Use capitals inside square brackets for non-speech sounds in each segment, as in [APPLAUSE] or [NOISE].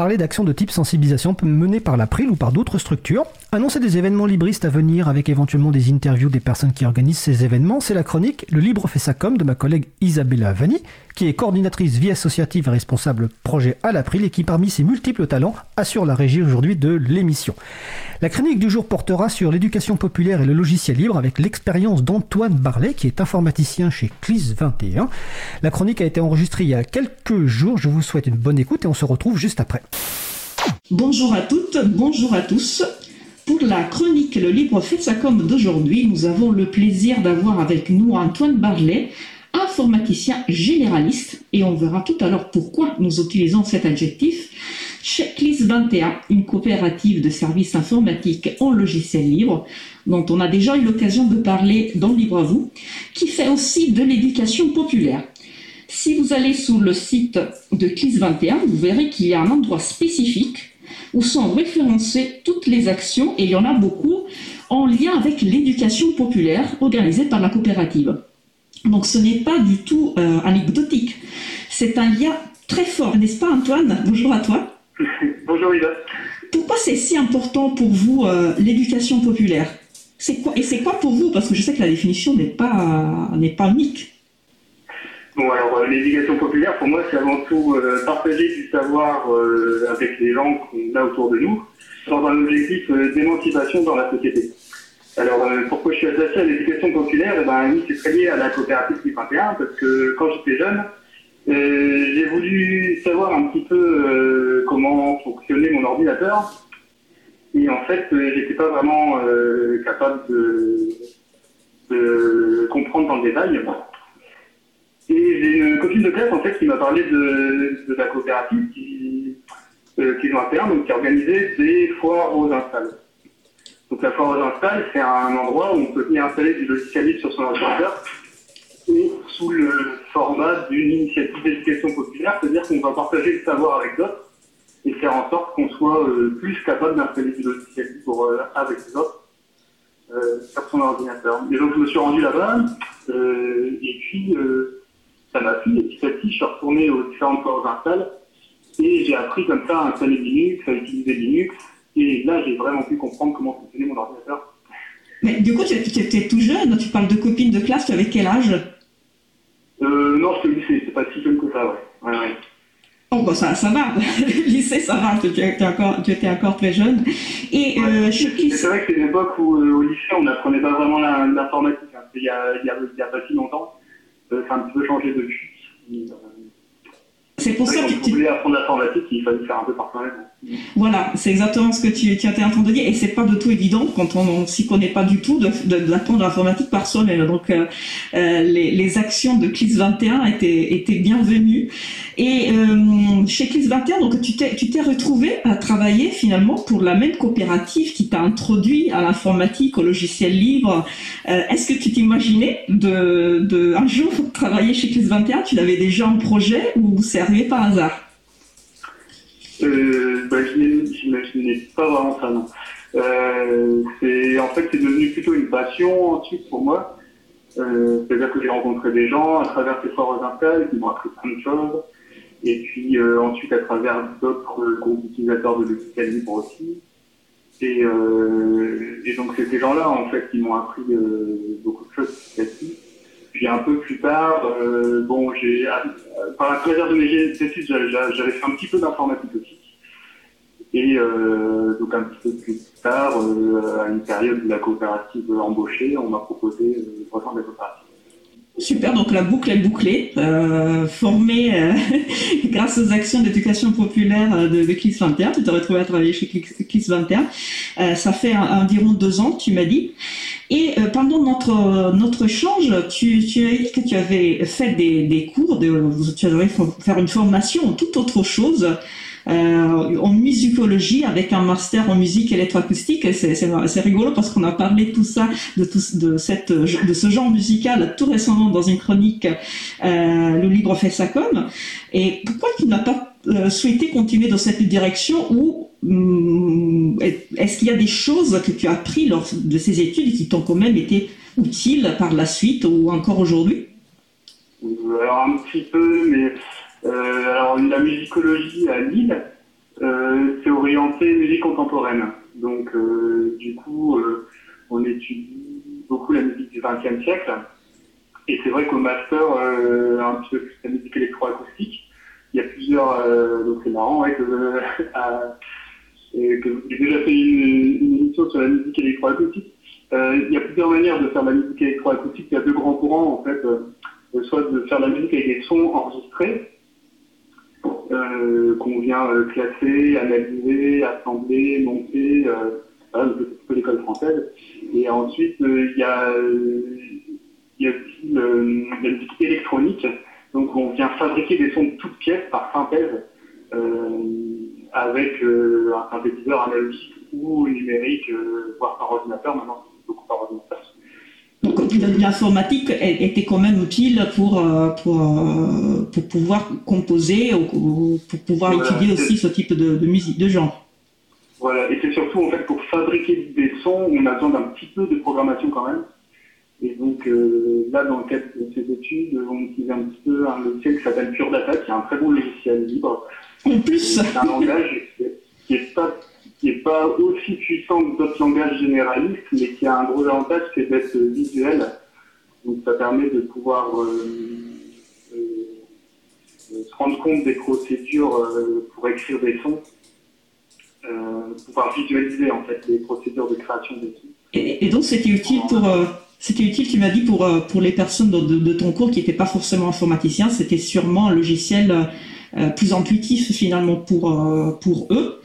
parler d'actions de type sensibilisation menées par l'April ou par d'autres structures, annoncer des événements libristes à venir avec éventuellement des interviews des personnes qui organisent ces événements, c'est la chronique Le Libre fait ça comme de ma collègue Isabella Vanni, qui est coordinatrice vie associative et responsable projet à l'April et qui parmi ses multiples talents assure la régie aujourd'hui de l'émission. La chronique du jour portera sur l'éducation populaire et le logiciel libre avec l'expérience d'Antoine Barlet qui est informaticien chez CLIS 21. La chronique a été enregistrée il y a quelques jours, je vous souhaite une bonne écoute et on se retrouve juste après. Bonjour à toutes, bonjour à tous. Pour la chronique Le Libre fait sa comme d'aujourd'hui, nous avons le plaisir d'avoir avec nous Antoine Barlet, informaticien généraliste, et on verra tout à l'heure pourquoi nous utilisons cet adjectif. Checklist 21, une coopérative de services informatiques en logiciel libre, dont on a déjà eu l'occasion de parler dans Libre à vous, qui fait aussi de l'éducation populaire. Si vous allez sur le site de CLIS 21, vous verrez qu'il y a un endroit spécifique où sont référencées toutes les actions, et il y en a beaucoup, en lien avec l'éducation populaire organisée par la coopérative. Donc ce n'est pas du tout euh, anecdotique. C'est un lien très fort, n'est-ce pas Antoine? Bonjour à toi. [LAUGHS] Bonjour Ida. Pourquoi c'est si important pour vous euh, l'éducation populaire? C'est quoi, Et c'est quoi pour vous? Parce que je sais que la définition n'est pas, n'est pas unique. Bon, alors euh, l'éducation populaire, pour moi, c'est avant tout euh, partager du savoir euh, avec les gens qu'on a autour de nous, dans un objectif d'émancipation dans la société. Alors, pourquoi je suis attaché à l'éducation populaire? Eh ben, oui, c'est très lié à la coopérative 21, parce que quand j'étais jeune, j'ai voulu savoir un petit peu comment fonctionnait mon ordinateur. Et en fait, j'étais pas vraiment capable de, de comprendre dans le détail. Et j'ai une copine de classe en fait qui m'a parlé de, la coopérative qui, euh, qui interne, donc qui organisait des foires aux installs. Donc la foire aux installs, c'est un endroit où on peut venir installer du logiciel libre sur son ordinateur et sous le format d'une initiative d'éducation populaire, c'est-à-dire qu'on va partager le savoir avec d'autres et faire en sorte qu'on soit euh, plus capable d'installer du logiciel libre euh, avec les autres euh, sur son ordinateur. Et donc je me suis rendu là-bas et puis ça m'a plu. Et petit à petit, je suis retourné aux différentes corps d'install et j'ai appris comme ça à installer Linux, à utiliser Linux. Et là, j'ai vraiment pu comprendre comment fonctionnait mon ordinateur. Mais du coup, tu étais tout jeune, tu parles de copines de classe, tu avais quel âge? Euh, Non, je te lycée, c'est pas si jeune que ça, ouais. ouais, ouais. Oh, bon, ça, ça va, [LAUGHS] le lycée, ça va, tu étais encore, tu étais encore très jeune. Et euh, C'est vrai que c'est une époque où, euh, au lycée, on n'apprenait pas vraiment l'informatique. Hein. Il, il, il y a pas si longtemps. Ça a un petit peu changé depuis. Euh, c'est pour ça que tu voulais apprendre l'informatique, il fallait faire un peu par soi-même. Voilà, c'est exactement ce que tu, tu étais en train de dire, et c'est pas du tout évident quand on, ne s'y connaît pas du tout d'apprendre de, l'informatique par soi-même. Donc, euh, euh, les, les, actions de CLIS 21 étaient, étaient bienvenues. Et euh, chez CLIS 21, donc tu t'es, tu t'es retrouvé à travailler finalement pour la même coopérative qui t'a introduit à l'informatique, au logiciel libre. Euh, est-ce que tu t'imaginais de, de un jour [LAUGHS] travailler chez CLIS 21 Tu l'avais déjà en projet ou c'est arrivé par hasard? Euh, bah, J'imaginais pas vraiment ça, non. Euh, en fait, c'est devenu plutôt une passion ensuite pour moi. Euh, c'est-à-dire que j'ai rencontré des gens à travers ces foires install qui m'ont appris plein de choses. Et puis euh, ensuite à travers d'autres groupes d'utilisateurs de logiciels libre aussi. Et, euh, et donc c'est ces gens-là en fait qui m'ont appris euh, beaucoup de choses. Puis un peu plus tard, euh, bon, j'ai, euh, par la plaisir de mes études, j'avais fait un petit peu d'informatique aussi. Et euh, donc un petit peu plus tard, à une période où la coopérative embauchée, on m'a proposé de rejoindre la coopérative. Super, donc la boucle est bouclée, euh, formée euh, [LAUGHS] grâce aux actions d'éducation populaire euh, de, de CLIS 21. Tu t'es retrouvé à travailler chez CLIS 21. Euh, ça fait environ deux ans, tu m'as dit. Et euh, pendant notre notre échange, tu, tu as dit que tu avais fait des, des cours, de, tu avais faire une formation toute autre chose euh, en musicologie avec un master en musique électroacoustique. C'est rigolo parce qu'on a parlé de tout ça, de, tout, de, ce genre musical tout récemment dans une chronique euh, Le Libre fait sa com. Et pourquoi tu n'as pas euh, souhaité continuer dans cette direction ou hum, est-ce qu'il y a des choses que tu as appris lors de ces études qui t'ont quand même été utiles par la suite ou encore aujourd'hui? Alors un petit peu, mais euh, alors la musicologie à Lille, euh, orienté musique contemporaine. Donc, du coup, on étudie beaucoup la musique du XXe siècle. Et c'est vrai qu'au master, un peu la musique électroacoustique, il y a plusieurs. donc c'est marrant ouais, que, [LAUGHS] que avez déjà fait une, une, émission sur la musique électroacoustique. Euh, il y a plusieurs manières de faire la musique électroacoustique. Il y a deux grands courants, en fait. Euh, soit de faire la musique avec des sons enregistrés, euh, qu'on vient euh, classer, analyser, assembler, monter, euh, voilà, peu l'école française. Et ensuite, il y a, y aussi la musique électronique. Donc, on vient fabriquer des sons de toutes pièces par synthèse avec un synthétiseur analogique ou numérique, voire par ordinateur. Maintenant, donc l'informatique était quand même utile pour, euh, pour, euh, pour pouvoir composer ou pour pouvoir étudier aussi ce type de, de, musique, de genre. Voilà, et c'est surtout en fait pour fabriquer des sons, on a besoin d'un petit peu de programmation quand même. Et donc euh, là, dans le cadre de ces études, on utilise un petit peu un logiciel qui s'appelle Pure Data, qui est un très bon logiciel libre. En plus C'est un langage qui n'est pas qui n'est pas aussi puissant que d'autres langages généralistes, mais qui a un gros avantage, c'est d'être visuel. Donc ça permet de pouvoir euh, euh, se rendre compte des procédures euh, pour écrire des sons, pouvoir visualiser en fait les procédures de création des sons. Et, donc c'était utile pour c'était utile, tu m'as dit, pour, pour les personnes de, de, ton cours qui n'étaient pas forcément informaticiens, c'était sûrement un logiciel plus intuitif finalement pour, pour eux.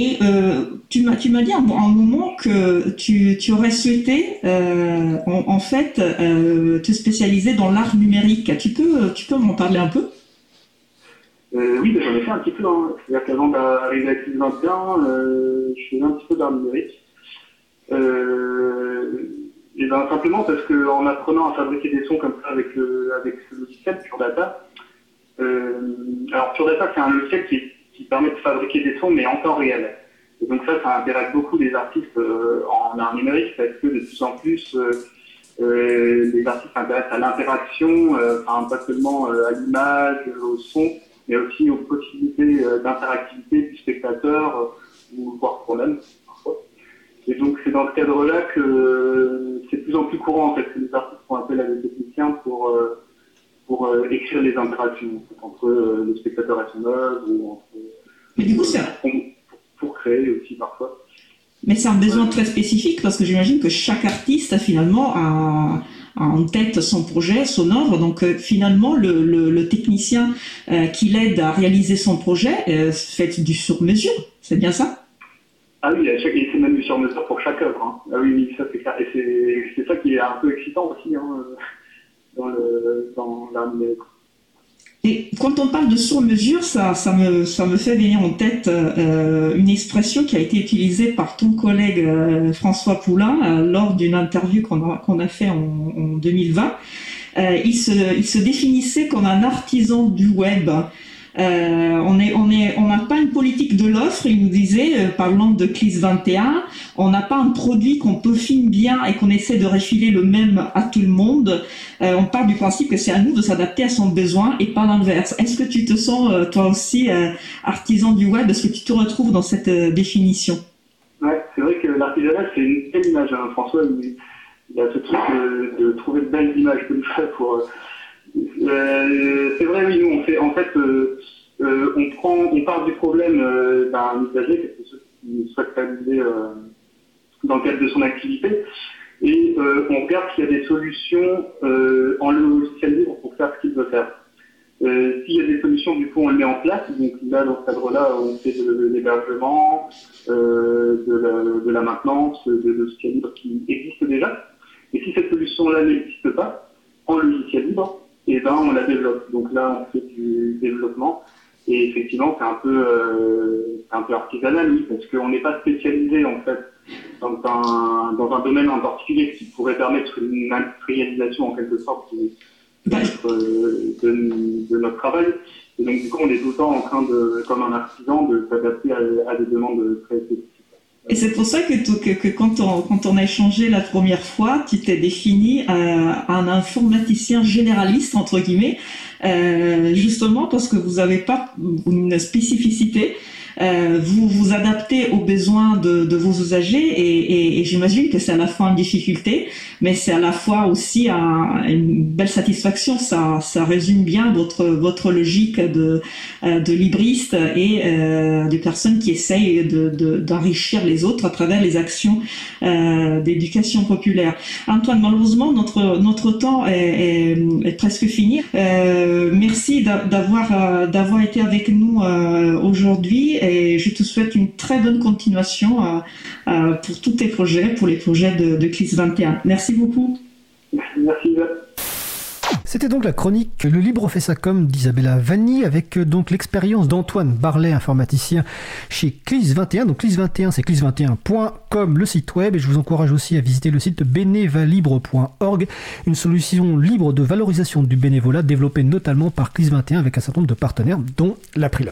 Et euh, tu m'as dit à un moment que tu, tu aurais souhaité euh, en, fait euh, te spécialiser dans l'art numérique. Tu peux tu peux m'en parler un peu? Oui, ben, j'en ai fait un petit peu. Hein. C'est-à-dire qu'avant d'arriver à 21, je faisais un petit peu d'art numérique. et ben, simplement parce qu'en apprenant à fabriquer des sons comme ça avec avec ce logiciel Pure Data. alors Pure Data, c'est un logiciel qui est qui permet de fabriquer des sons, mais en temps réel. Et donc ça, ça intéresse beaucoup les artistes euh, en art numérique parce que de plus en plus, euh, euh, les artistes s'intéressent à l'interaction, enfin, pas seulement à l'image, au son, mais aussi aux possibilités d'interactivité du spectateur ou voire problème parfois. Et donc c'est dans ce cadre-là que c'est de plus en plus courant en fait que les artistes font appel à des techniciens pour pour écrire les interactions entre le spectateur et son œuvre ou entre mais du coup, c'est pour créer aussi parfois. Mais c'est un besoin très spécifique parce que j'imagine que chaque artiste finalement a, en tête son projet, son œuvre. Donc euh, finalement, le, le, technicien euh, qui l'aide à réaliser son projet euh, fait du sur-mesure. C'est bien ça? Ah oui, c'est même du sur-mesure pour chaque œuvre. Hein. Ah oui, oui, ça c'est clair. Et c'est ça qui est un peu excitant aussi hein, dans, le, dans la et quand on parle de sur-mesure, ça, ça, me, ça me fait venir en tête euh, une expression qui a été utilisée par ton collègue euh, François Poulain euh, lors d'une interview qu'on a, qu'on a fait en, en 2020. il, se, il se définissait comme un artisan du web. Euh, on n'a pas une politique de l'offre. Il nous disait, euh, parlant de CLIS 21, on n'a pas un produit qu'on peaufine bien et qu'on essaie de refiler le même à tout le monde. Euh, on part du principe que c'est à nous de s'adapter à son besoin et pas l'inverse. Est-ce que tu te sens toi aussi artisan du web? Est-ce que tu te retrouves dans cette définition? Ouais, c'est vrai que l'artisanat c'est une belle image. Hein. François, il, il, a ce truc de, trouver de belles images comme ça pour c'est vrai, oui, nous, on fait, en fait, euh, euh, on part du problème d'un usager, quelque chose qui souhaite réaliser dans le cadre de son activité, et on regarde s'il y a des solutions en logiciel libre pour faire ce qu'il veut faire. S'il y a des solutions, du coup, on le met en place. Donc là, dans ce cadre-là, on fait de, l'hébergement, de, la, de la maintenance, de logiciel libre qui existe déjà. Et si cette solution-là n'existe pas, en logiciel libre, et ben on la développe. Donc là, on fait du développement. Et effectivement, c'est un peu, euh, un peu artisanal, oui, parce qu'on n'est pas spécialisé en fait dans un, dans un domaine en particulier qui pourrait permettre une industrialisation en quelque sorte de, euh, de, notre travail. Et donc du coup, on est tout le temps en train de, comme un artisan, de s'adapter à, à, des demandes très spécifiques. Et c'est pour ça que, que, quand, on, quand on a échangé la première fois, tu t'es défini euh, un informaticien généraliste, entre guillemets, euh, justement parce que vous n'avez pas une spécificité. vous vous adaptez aux besoins de, de vos usagers et, et, j'imagine que c'est à la fois une difficulté, mais c'est à la fois aussi un, une belle satisfaction. Ça, ça résume bien votre votre logique de de libriste et de personnes qui essayent de d'enrichir les autres à travers les actions d'éducation populaire. Antoine, malheureusement notre notre temps est, est, presque fini. Euh, merci d'avoir euh, d'avoir été avec nous euh, aujourd'hui et je te souhaite une très bonne continuation pour tous tes projets, pour les projets de, de CLIS 21. Merci beaucoup. C'était donc la chronique Le Libre fait sa com d'Isabella Vanni avec euh, donc l'expérience d'Antoine Barlet, informaticien chez CLIS21. Donc CLIS21, c'est clis21.com, le site web. Et je vous encourage aussi à visiter le site bénévalibre.org, une solution libre de valorisation du bénévolat développée notamment par CLIS21 avec un certain nombre de partenaires, dont l'April.